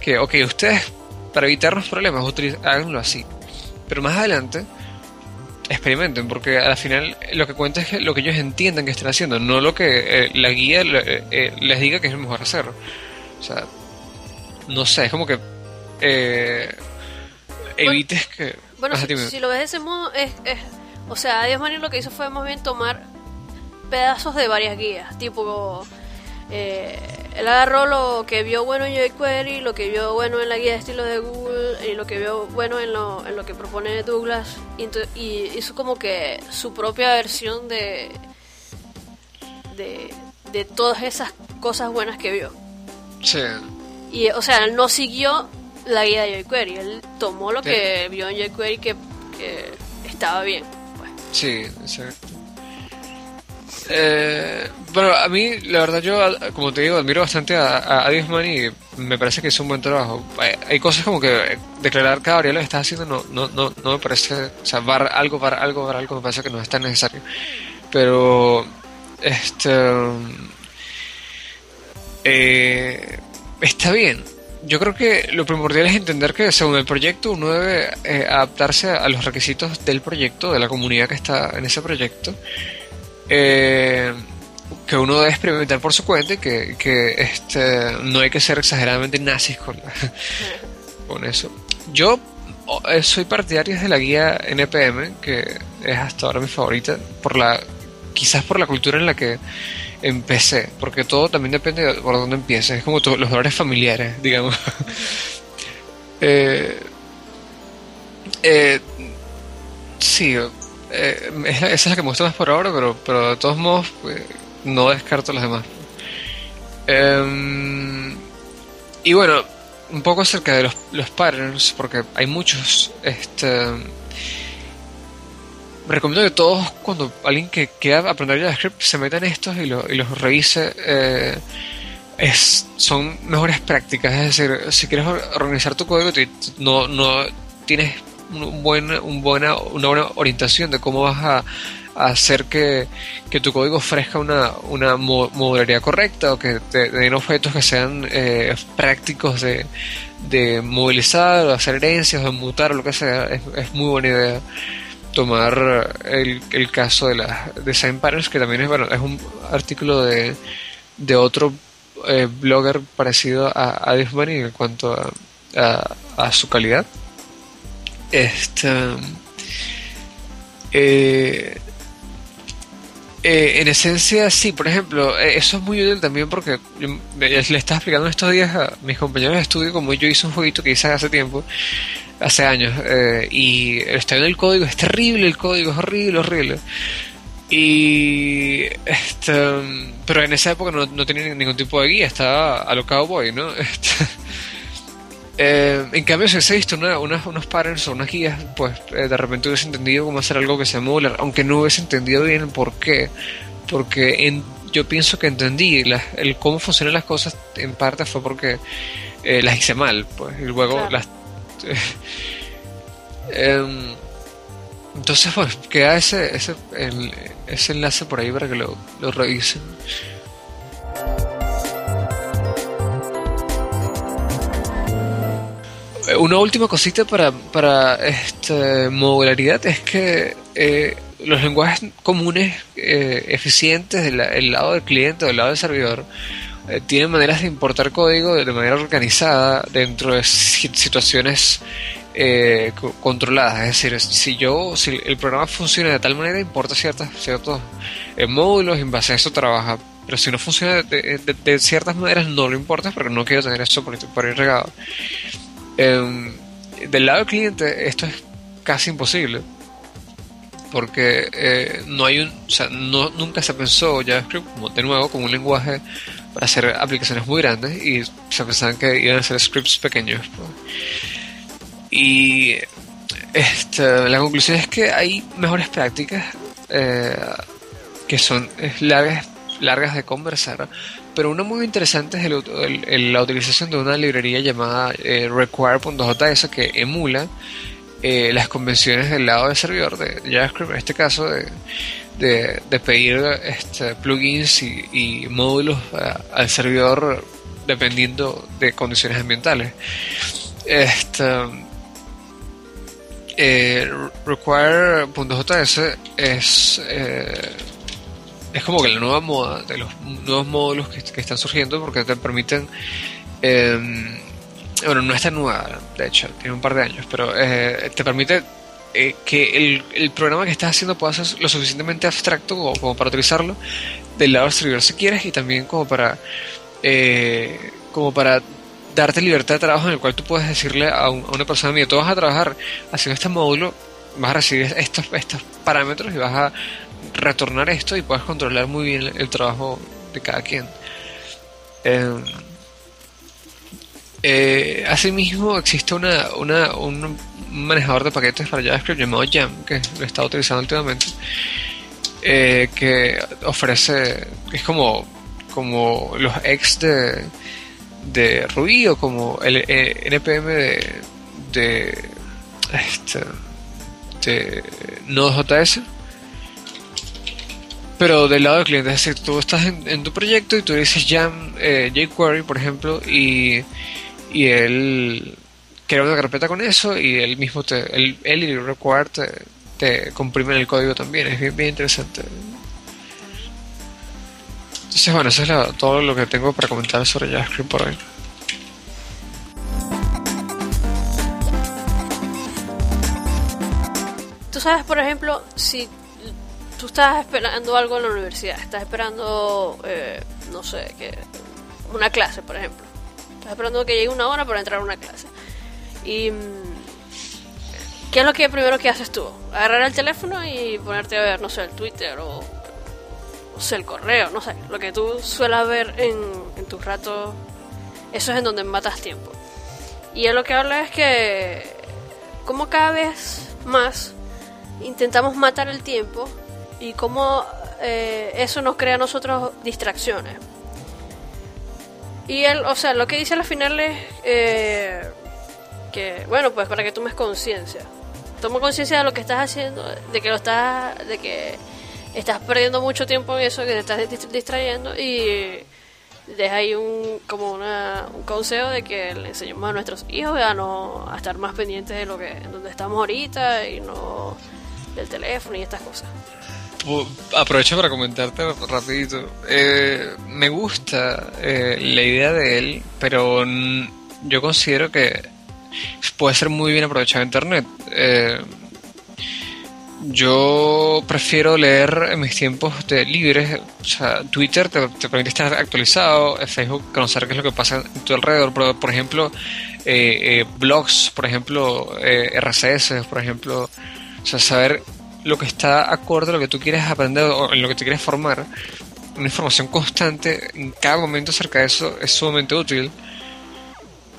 S2: que ok, ustedes, para evitar los problemas, háganlo así. Pero más adelante, experimenten, porque al final lo que cuenta es que lo que ellos entiendan que están haciendo, no lo que eh, la guía eh, eh, les diga que es lo mejor hacer. O sea, no sé, es como que evites que...
S1: Bueno, si, lo ves de ese modo, es, es o sea, Adiós Mario lo que hizo fue más bien tomar pedazos de varias guías, tipo eh, él agarró lo que vio bueno en jQuery, lo que vio bueno en la guía de estilo de Google y lo que vio bueno en lo, en lo que propone Douglas y, hizo como que su propia versión de, de, de todas esas cosas buenas que vio.
S2: Sí.
S1: Y, o sea, él no siguió la guía de jQuery, él tomó lo que vio en jQuery que, que estaba bien. Pues.
S2: Sí, exacto. Eh, bueno, a mí, la verdad, yo, como te digo, admiro bastante a, a, y me parece que es un buen trabajo. Hay, cosas como que declarar cada variable que estás haciendo no, no, no, no me parece, o sea, algo, var algo, var algo, me parece que no es tan necesario. Pero, este. Eh, está bien. Yo creo que lo primordial es entender que según el proyecto uno debe eh, adaptarse a los requisitos del proyecto, de la comunidad que está en ese proyecto eh, que uno debe experimentar por su cuenta y que, que este, no hay que ser exageradamente nazis con, con eso. Yo eh, soy partidario de la guía NPM, que es hasta ahora mi favorita, por la quizás por la cultura en la que empecé, porque todo también depende de por dónde empieces, es como los valores familiares, digamos. eh, eh, sí, eh, esa es la que me gusta más por ahora, pero, pero de todos modos pues, no descarto las demás. Em, y bueno, un poco acerca de los, los patterns, porque hay muchos. Este, recomiendo que todos, cuando alguien que quiera aprender JavaScript, se metan estos y, lo, y los revise. Eh, es, son mejores prácticas, es decir, si quieres organizar tu código, no, no tienes un buen, un buena, una buena orientación de cómo vas a, hacer que, tu código ofrezca una, una modularidad correcta o que te, den objetos que sean eh, prácticos de, de movilizar o hacer herencias o mutar o lo que sea, es, muy buena idea tomar el, el caso de las design patterns que también es bueno es un artículo de, de otro eh, blogger parecido a, a en cuanto a, a, su calidad este eh, eh, en esencia, sí, por ejemplo, eh, eso es muy útil también porque le estaba explicando estos días a mis compañeros de estudio como yo hice un jueguito que hice hace tiempo, hace años, eh, y está viendo el código, es terrible el código, es horrible, horrible. Y este, pero en esa época no, no tenía ningún tipo de guía, estaba a lo cowboy, ¿no? Este, eh, en cambio, si hubiese visto unos patterns o unas guías, pues eh, de repente hubiese entendido cómo hacer algo que sea modular, aunque no hubiese entendido bien el por qué. Porque en, yo pienso que entendí el cómo funcionan las cosas en parte fue porque eh, las hice mal, pues, y luego las. Em, entonces, pues, queda ese, ese, ese enlace por ahí para que lo, lo revisen. Una última cosita para, para esta modularidad es que eh, los lenguajes comunes eh, eficientes del lado del cliente o del lado del servidor eh, tienen maneras de importar código de manera organizada dentro de situaciones controladas. Es decir, si yo, si el programa funciona de tal manera, importa ciertas, ciertos módulos en base a eso trabaja. Pero si no funciona de, ciertas maneras, no lo importa porque no quiero tener eso por, por ahí regado. Em, del lado del cliente esto es casi imposible porque eh, no hay un, o sea, no, nunca se pensó JavaScript como de nuevo como un lenguaje para hacer aplicaciones muy grandes y se pensaban que iban a ser scripts pequeños. Y este, la conclusión es que hay mejores prácticas eh, que son largas, largas de conversar, pero una muy interesante es el, la utilización de una librería llamada eh, require.js que emula eh, las convenciones del lado del servidor de JavaScript, en este caso de, de, pedir este, plugins y, módulos al servidor dependiendo de condiciones ambientales. Este, eh, require.js es eh, es como que la nueva moda de los nuevos módulos que, están surgiendo porque te permiten em, bueno no está nueva de hecho tiene un par de años pero eh, te permite eh, que el, programa que estás haciendo pueda ser lo suficientemente abstracto como, para utilizarlo del lado del servidor si quieres y también como para eh, como para darte libertad de trabajo en el cual tú puedes decirle a, una persona mira tú vas a trabajar haciendo este módulo vas a recibir estos estos parámetros y vas a retornar esto y puedes controlar muy bien el, trabajo de cada quien. Em, eh, asimismo, existe una, un manejador de paquetes para JavaScript llamado Jam, que lo he estado utilizando últimamente, eh, que ofrece, es como, como los ex de, de Ruby o como el eh, NPM de, de, este, de Node.js pero del lado del cliente, es decir, tú estás en, tu proyecto y tú dices Jam, eh, jQuery, por ejemplo, y, y él crea una carpeta con eso y él mismo, te, él, él y el te, te comprimen el código también. Es bien, bien interesante. Entonces, bueno, eso es todo lo que tengo para comentar sobre JavaScript por hoy.
S1: Tú sabes, por ejemplo, si tú estás esperando algo en la universidad, estás esperando, eh, no sé, que una clase, por ejemplo. Estás esperando que llegue una hora para entrar a una clase. Y mm, ¿qué es lo que primero que haces tú? Agarrar el teléfono y ponerte a ver, no sé, el Twitter o, o sea, el correo, no sé, lo que tú suelas ver en, en tus ratos, eso es en donde matas tiempo. Y él lo que habla es que como cada vez más intentamos matar el tiempo y cómo eh, eso nos crea a nosotros distracciones. Y él, o sea, lo que dice al final es eh, que, bueno, pues para que tomes conciencia. Toma conciencia de lo que estás haciendo, de que lo estás, de que estás perdiendo mucho tiempo en eso, que te estás distrayendo y deja ahí un como una, un consejo de que le enseñemos a nuestros hijos a no a estar más pendientes de lo que donde estamos ahorita y no del teléfono y estas cosas.
S2: Aprovecho para comentarte rapidito. Eh, me gusta eh, la idea de él, pero yo considero que puede ser muy bien aprovechado Internet. Eh, yo prefiero leer en mis tiempos libres. O sea, Twitter te, permite estar actualizado, Facebook conocer qué es lo que pasa en tu alrededor. Por, por ejemplo, blogs, por ejemplo, RCS, por ejemplo. O sea, saber lo que está acorde a lo que tú quieres aprender o en lo que te quieres formar, una información constante en cada momento acerca de eso es sumamente útil.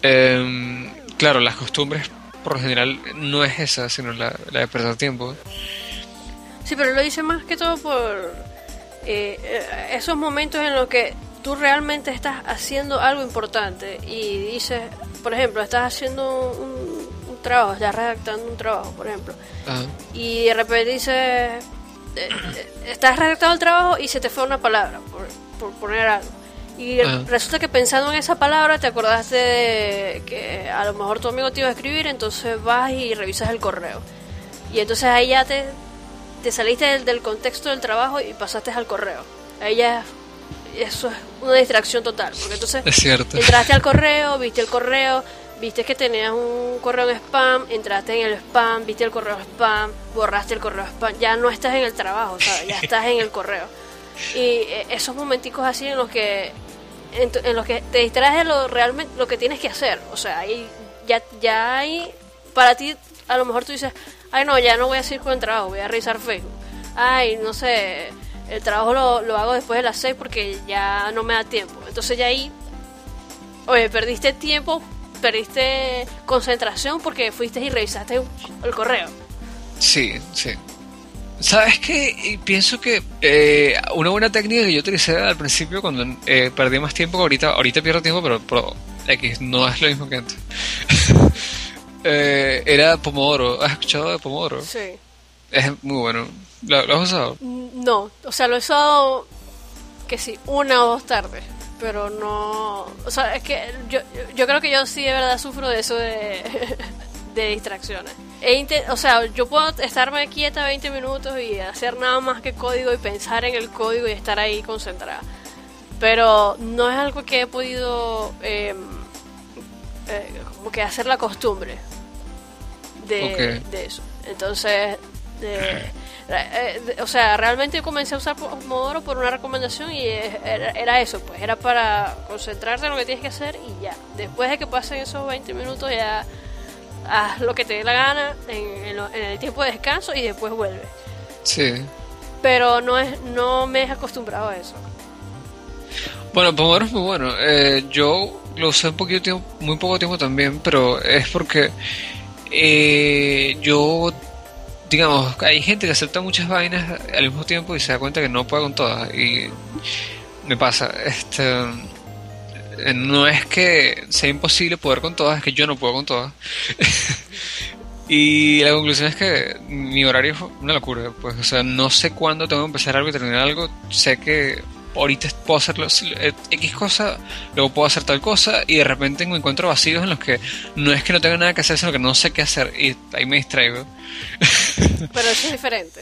S2: Em, claro, las costumbres por lo general no es esa, sino la, de perder tiempo.
S1: Sí, pero lo dice más que todo por eh, eh, esos momentos en los que tú realmente estás haciendo algo importante y dices, por ejemplo, estás haciendo un, trabajo, estás redactando un trabajo, por ejemplo, y de repente dices, eh, eh, estás redactando el trabajo y se te fue una palabra, por, poner algo. Y resulta que pensando en esa palabra te acordaste de que a lo mejor tu amigo te iba a escribir, entonces vas y revisas el correo. Y entonces ahí ya te, te saliste del, contexto del trabajo y pasaste al correo. Ahí ya eso es una distracción total, porque entonces
S2: es
S1: entraste al correo, viste el correo, viste que tenías un correo en spam, entraste en el spam, viste el correo spam, borraste el correo spam, ya no estás en el trabajo, ya estás en el correo. Y eh, esos momenticos así en los que en, los que te distraes de lo realmente lo que tienes que hacer, o sea, ahí ya ya hay para ti a lo mejor tú dices, "Ay, no, ya no voy a seguir con el trabajo, voy a revisar Facebook." Ay, no sé, el trabajo lo, lo hago después de las 6 porque ya no me da tiempo. Entonces ya ahí Oye, perdiste tiempo perdiste concentración porque fuiste y revisaste el correo.
S2: Sí, sí. ¿Sabes qué? Pienso que eh, una buena técnica que yo utilicé al principio cuando eh, perdí más tiempo, ahorita, ahorita pierdo tiempo, pero, pero X no es lo mismo que antes. eh, era Pomodoro. ¿Has escuchado de Pomodoro?
S1: Sí.
S2: Es muy bueno. ¿Lo, has usado?
S1: No, o sea, lo he usado que sí, una o dos tardes pero no... O sea, es que yo, yo creo que yo sí de verdad sufro de eso de, de distracciones. o sea, yo puedo estarme quieta 20 minutos y hacer nada más que código y pensar en el código y estar ahí concentrada. Pero no es algo que he podido em, eh, como que hacer la costumbre de, de eso. Entonces, de, eh, o sea, realmente comencé a usar Pomodoro por una recomendación y era, eso, pues era para concentrarte en lo que tienes que hacer y ya. Después de que pasen esos 20 minutos ya haz lo que te dé la gana en, el tiempo de descanso y después vuelve.
S2: Sí.
S1: Pero no es no me he acostumbrado a eso.
S2: Bueno, Pomodoro es muy bueno. Eh, yo lo usé un poquito tiempo, muy poco tiempo también, pero es porque eh, yo digamos, hay gente que acepta muchas vainas al mismo tiempo y se da cuenta que no puede con todas. Y me pasa, este, no es que sea imposible poder con todas, es que yo no puedo con todas. y la conclusión es que mi horario es una locura. Pues, o sea, no sé cuándo tengo que empezar algo y terminar algo. Sé que ahorita puedo hacerlo eh, X cosa, luego puedo hacer tal cosa y de repente me encuentro vacíos en los que no es que no tenga nada que hacer, sino que no sé qué hacer y ahí me distraigo.
S1: Pero eso es diferente.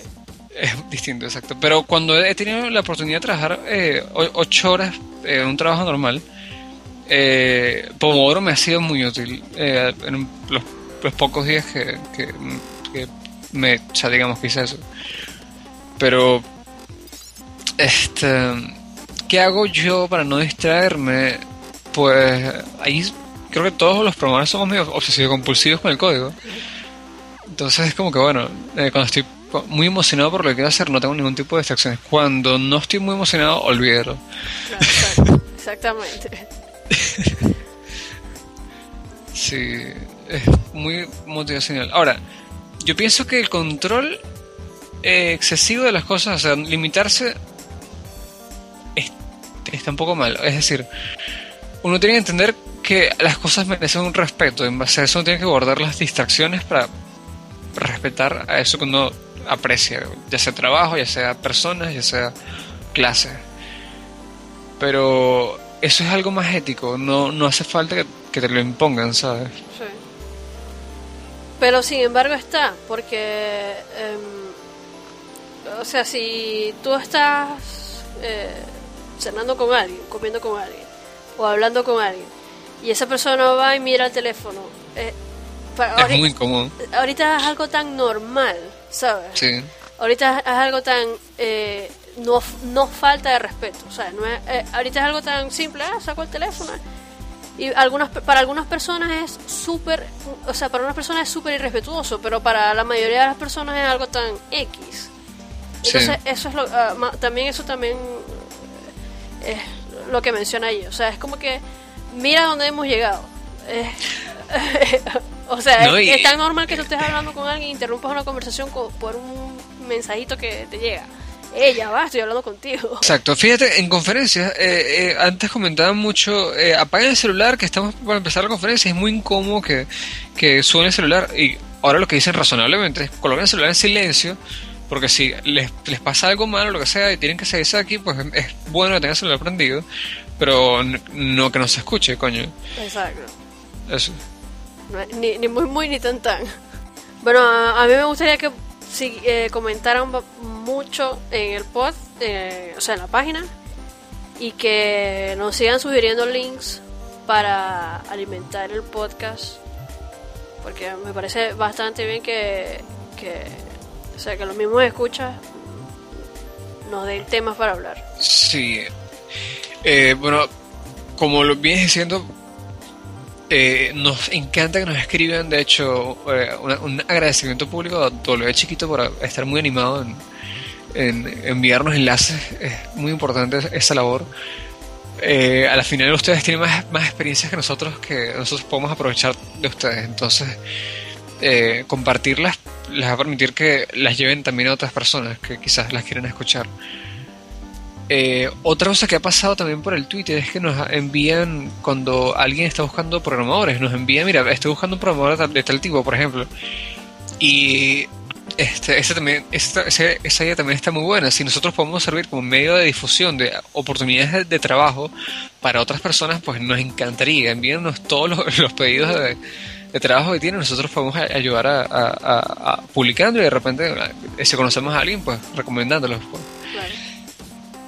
S2: Es distinto, exacto. Pero cuando he tenido la oportunidad de trabajar eh, ocho horas en un trabajo normal, eh, Pomodoro me ha sido muy útil eh, en los, pocos días que, que, que me, ya digamos que hice eso. Pero, este, ¿qué hago yo para no distraerme? Pues ahí creo que todos los programadores somos medio obsesivos compulsivos con el código. Entonces es como que bueno, eh, cuando estoy muy emocionado por lo que quiero hacer no tengo ningún tipo de distracciones. Cuando no estoy muy emocionado, olvídalo.
S1: exactamente.
S2: sí, es muy motivacional. Ahora, yo pienso que el control eh, excesivo de las cosas, o sea, limitarse está un poco mal. Es decir, uno tiene que entender que las cosas merecen un respeto. En base a eso uno tiene que guardar las distracciones para respetar a eso que uno aprecia, ya sea trabajo, ya sea personas, ya sea clase. Pero eso es algo más ético, no, no hace falta que, te lo impongan, ¿sabes? Sí.
S1: Pero sin embargo está, porque, em, o sea, si tú estás eh, cenando con alguien, comiendo con alguien, o hablando con alguien, y esa persona va y mira el teléfono, eh,
S2: es muy común.
S1: Ahorita es algo tan normal, ¿sabes? Sí. Ahorita es algo tan... Eh, no, no falta de respeto, o sea, no es, eh, ahorita es algo tan simple, ah, saco el teléfono. Y algunas, para algunas personas es súper, o sea, para unas personas es súper irrespetuoso, pero para la mayoría de las personas es algo tan X. Entonces, eso es lo, ah, también eso también es lo que menciona ahí, o sea, es como que mira dónde hemos llegado. O sea, es, tan normal que tú estés hablando con alguien, interrumpas una conversación por un mensajito que te llega. Ella va, estoy hablando contigo.
S2: Exacto, fíjate, en conferencias, eh, eh, antes comentaban mucho, eh, apaguen el celular, que estamos para empezar la conferencia, es muy incómodo que, que suene el celular, y ahora lo que dicen razonablemente es coloquen el celular en silencio, porque si les, les pasa algo malo, lo que sea, y tienen que seguirse aquí, pues es bueno que tengan el celular prendido, pero no que no se escuche, coño.
S1: Exacto.
S2: Eso
S1: ni, ni muy muy ni tan tan. Bueno, a, mí me gustaría que si, eh, comentaran mucho en el post, eh, o sea, en la página, y que nos sigan sugiriendo links para alimentar el podcast, porque me parece bastante bien que, que o sea, que los mismos escuchas nos den temas para hablar.
S2: Sí. Eh, bueno, como lo vienes diciendo, eh, nos encanta que nos escriban, de hecho, eh, un agradecimiento público a W Chiquito por estar muy animado en, enviarnos enlaces. Es muy importante esa labor. A la final ustedes tienen más, más experiencias que nosotros que nosotros podemos aprovechar de ustedes. Entonces, compartirlas les va a permitir que las lleven también a otras personas que quizás las quieren escuchar. Eh, otra cosa que ha pasado también por el Twitter es que nos envían, cuando alguien está buscando programadores, nos envían, mira, estoy buscando un programador de tal tipo, por ejemplo. Y este, ese también, esa, esa idea también está muy buena. Si nosotros podemos servir como medio de difusión de oportunidades de, trabajo para otras personas, pues nos encantaría. Envíennos todos los, pedidos de, trabajo que tienen. Nosotros podemos ayudar a, a, publicando y de repente, eh, si conocemos a alguien, pues recomendándolos. Pues.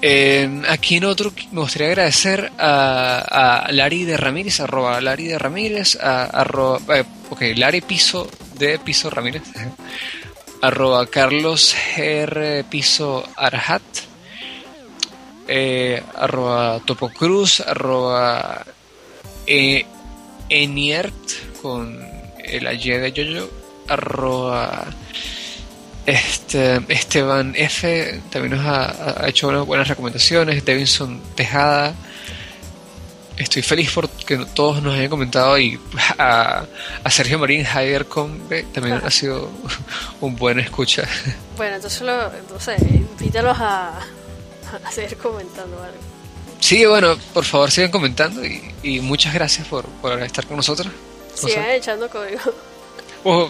S2: Eh, aquí en otro me gustaría agradecer a, a Lari de Ramírez, arroba Lari de Ramírez, a, arroba, eh, ok, Lari Piso de Piso Ramírez, arroba Carlos R Piso Arhat, eh, arroba Topo Cruz, arroba eh, Eniert con el Y de Yoyo, arroba este, Esteban F. también nos ha, hecho unas buenas recomendaciones. Davidson Tejada. Estoy feliz porque todos nos hayan comentado y a, Sergio Marín Heidercom también ha sido un buen escucha.
S1: Bueno, entonces, lo, entonces invítalos a, a seguir comentando algo.
S2: Sí, bueno, por favor sigan comentando y, muchas gracias por, por estar con nosotros.
S1: Sigan echando código.
S2: Oh.